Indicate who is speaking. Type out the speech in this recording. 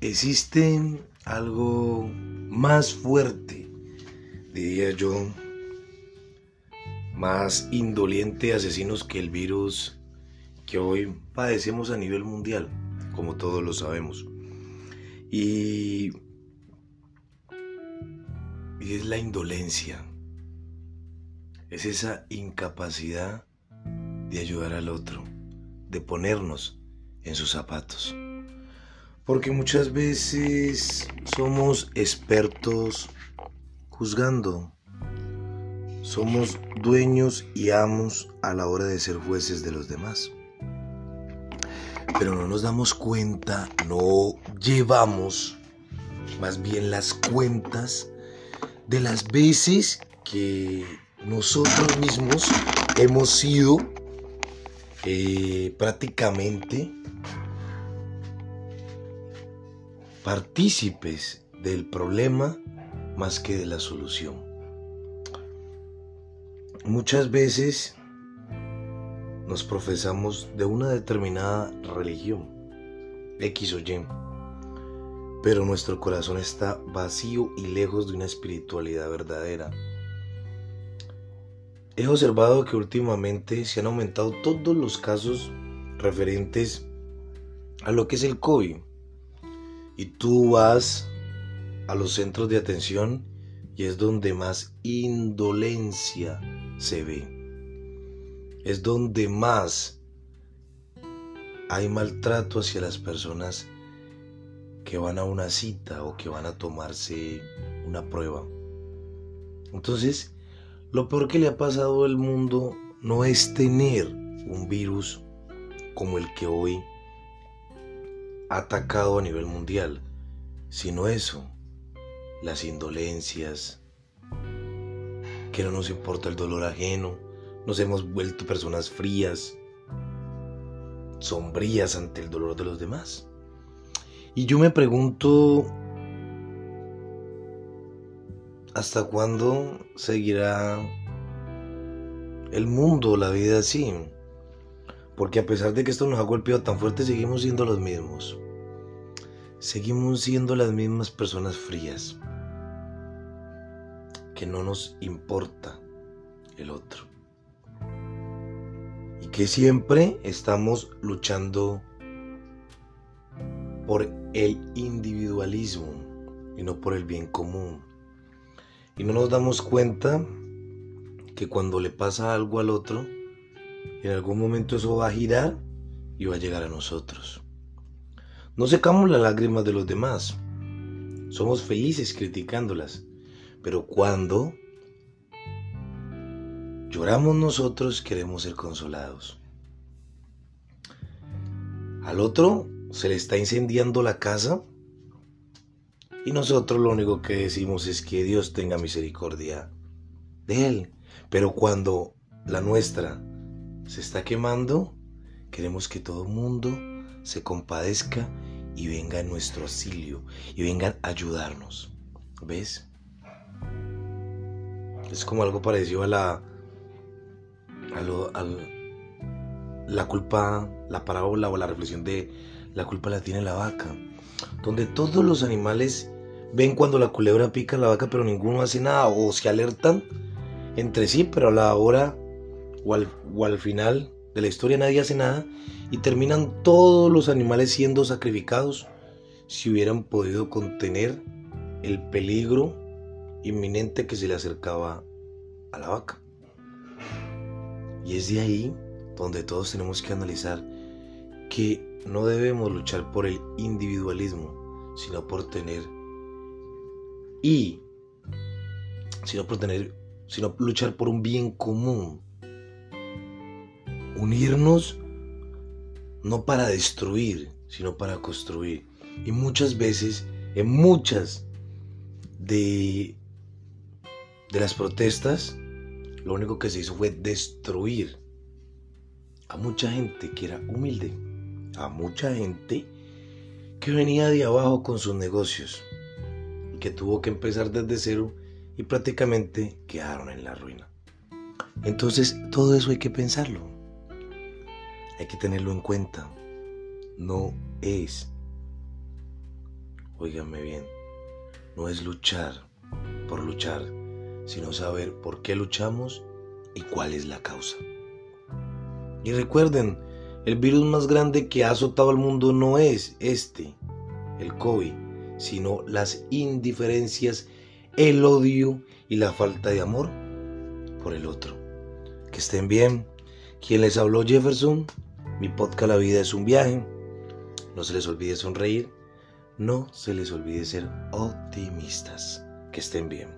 Speaker 1: existe algo más fuerte, diría yo, más indolente asesinos que el virus que hoy padecemos a nivel mundial, como todos lo sabemos. Y, y es la indolencia, es esa incapacidad de ayudar al otro, de ponernos en sus zapatos. Porque muchas veces somos expertos juzgando. Somos dueños y amos a la hora de ser jueces de los demás. Pero no nos damos cuenta, no llevamos más bien las cuentas de las veces que nosotros mismos hemos sido eh, prácticamente partícipes del problema más que de la solución. Muchas veces nos profesamos de una determinada religión, X o Y, pero nuestro corazón está vacío y lejos de una espiritualidad verdadera. He observado que últimamente se han aumentado todos los casos referentes a lo que es el COVID y tú vas a los centros de atención y es donde más indolencia se ve. Es donde más hay maltrato hacia las personas que van a una cita o que van a tomarse una prueba. Entonces, lo peor que le ha pasado al mundo no es tener un virus como el que hoy atacado a nivel mundial, sino eso, las indolencias, que no nos importa el dolor ajeno, nos hemos vuelto personas frías, sombrías ante el dolor de los demás. Y yo me pregunto, ¿hasta cuándo seguirá el mundo, la vida así? Porque a pesar de que esto nos ha golpeado tan fuerte, seguimos siendo los mismos. Seguimos siendo las mismas personas frías. Que no nos importa el otro. Y que siempre estamos luchando por el individualismo y no por el bien común. Y no nos damos cuenta que cuando le pasa algo al otro, en algún momento eso va a girar y va a llegar a nosotros. No secamos las lágrimas de los demás. Somos felices criticándolas. Pero cuando lloramos nosotros queremos ser consolados. Al otro se le está incendiando la casa y nosotros lo único que decimos es que Dios tenga misericordia de él. Pero cuando la nuestra se está quemando, queremos que todo el mundo se compadezca y venga en nuestro auxilio y vengan a ayudarnos. ¿Ves? Es como algo parecido a la a, la culpa, la parábola o la reflexión de la culpa la tiene la vaca, donde todos los animales ven cuando la culebra pica a la vaca pero ninguno hace nada o se alertan entre sí, pero a la hora o al, final de la historia nadie hace nada y terminan todos los animales siendo sacrificados si hubieran podido contener el peligro inminente que se le acercaba a la vaca. Y es de ahí donde todos tenemos que analizar que no debemos luchar por el individualismo, sino por tener y sino por tener sino luchar por un bien común unirnos no para destruir, sino para construir. Y muchas veces, en muchas de, las protestas, lo único que se hizo fue destruir a mucha gente que era humilde, a mucha gente que venía de abajo con sus negocios, que tuvo que empezar desde cero y prácticamente quedaron en la ruina. Entonces, todo eso hay que pensarlo. Hay que tenerlo en cuenta. No es óiganme bien, no es luchar por luchar, sino saber por qué luchamos y cuál es la causa. Y recuerden, el virus más grande que ha azotado al mundo no es este, el COVID, sino las indiferencias, el odio y la falta de amor por el otro. Que estén bien. Quien les habló Jefferson, mi podcast La vida es un viaje. No se les olvide sonreír, no se les olvide ser optimistas. Que estén bien.